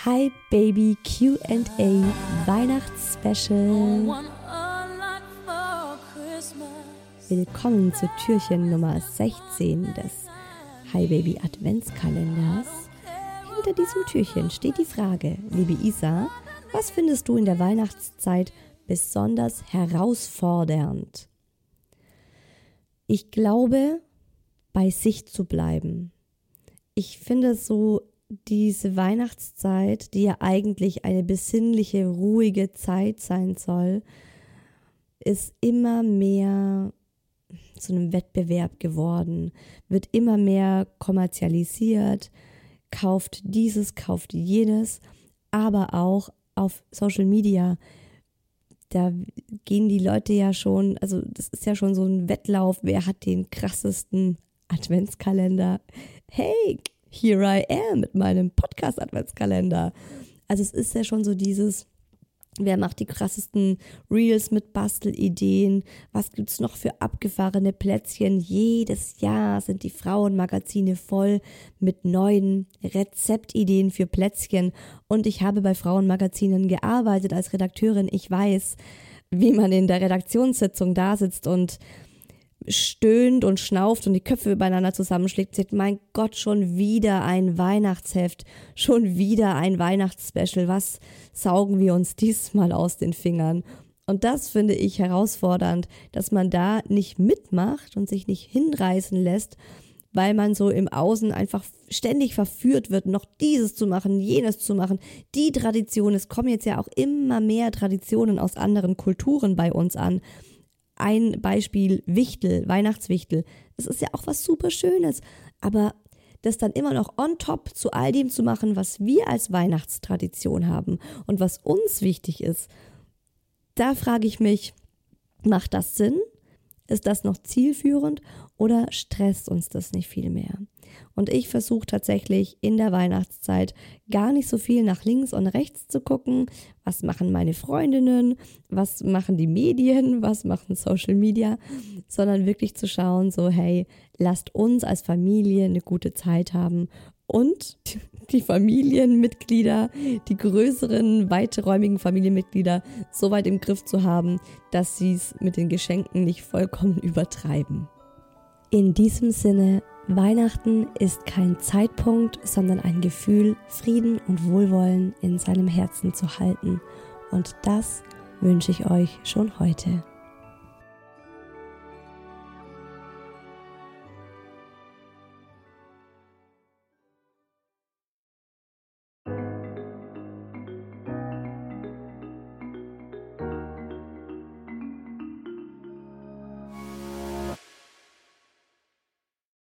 Hi Baby QA Weihnachtsspecial. Willkommen zu Türchen Nummer 16 des Hi Baby Adventskalenders. Hinter diesem Türchen steht die Frage, liebe Isa, was findest du in der Weihnachtszeit besonders herausfordernd? Ich glaube, bei sich zu bleiben. Ich finde so diese Weihnachtszeit, die ja eigentlich eine besinnliche, ruhige Zeit sein soll, ist immer mehr zu einem Wettbewerb geworden, wird immer mehr kommerzialisiert, kauft dieses, kauft jenes, aber auch auf Social Media. Da gehen die Leute ja schon, also das ist ja schon so ein Wettlauf, wer hat den krassesten Adventskalender. Hey, here I am mit meinem Podcast-Adventskalender. Also es ist ja schon so dieses, wer macht die krassesten Reels mit Bastelideen, was gibt es noch für abgefahrene Plätzchen. Jedes Jahr sind die Frauenmagazine voll mit neuen Rezeptideen für Plätzchen. Und ich habe bei Frauenmagazinen gearbeitet als Redakteurin. Ich weiß, wie man in der Redaktionssitzung da sitzt und stöhnt und schnauft und die Köpfe übereinander zusammenschlägt, sagt, mein Gott, schon wieder ein Weihnachtsheft, schon wieder ein Weihnachtsspecial, was saugen wir uns diesmal aus den Fingern? Und das finde ich herausfordernd, dass man da nicht mitmacht und sich nicht hinreißen lässt, weil man so im Außen einfach ständig verführt wird, noch dieses zu machen, jenes zu machen. Die Tradition, es kommen jetzt ja auch immer mehr Traditionen aus anderen Kulturen bei uns an ein Beispiel Wichtel, Weihnachtswichtel. Das ist ja auch was super Schönes. Aber das dann immer noch on top zu all dem zu machen, was wir als Weihnachtstradition haben und was uns wichtig ist, da frage ich mich, macht das Sinn? Ist das noch zielführend oder stresst uns das nicht viel mehr? Und ich versuche tatsächlich in der Weihnachtszeit gar nicht so viel nach links und rechts zu gucken. Was machen meine Freundinnen? Was machen die Medien? Was machen Social Media? Sondern wirklich zu schauen, so, hey, lasst uns als Familie eine gute Zeit haben und die Familienmitglieder, die größeren, weiträumigen Familienmitglieder so weit im Griff zu haben, dass sie es mit den Geschenken nicht vollkommen übertreiben. In diesem Sinne Weihnachten ist kein Zeitpunkt, sondern ein Gefühl, Frieden und Wohlwollen in seinem Herzen zu halten. Und das wünsche ich euch schon heute.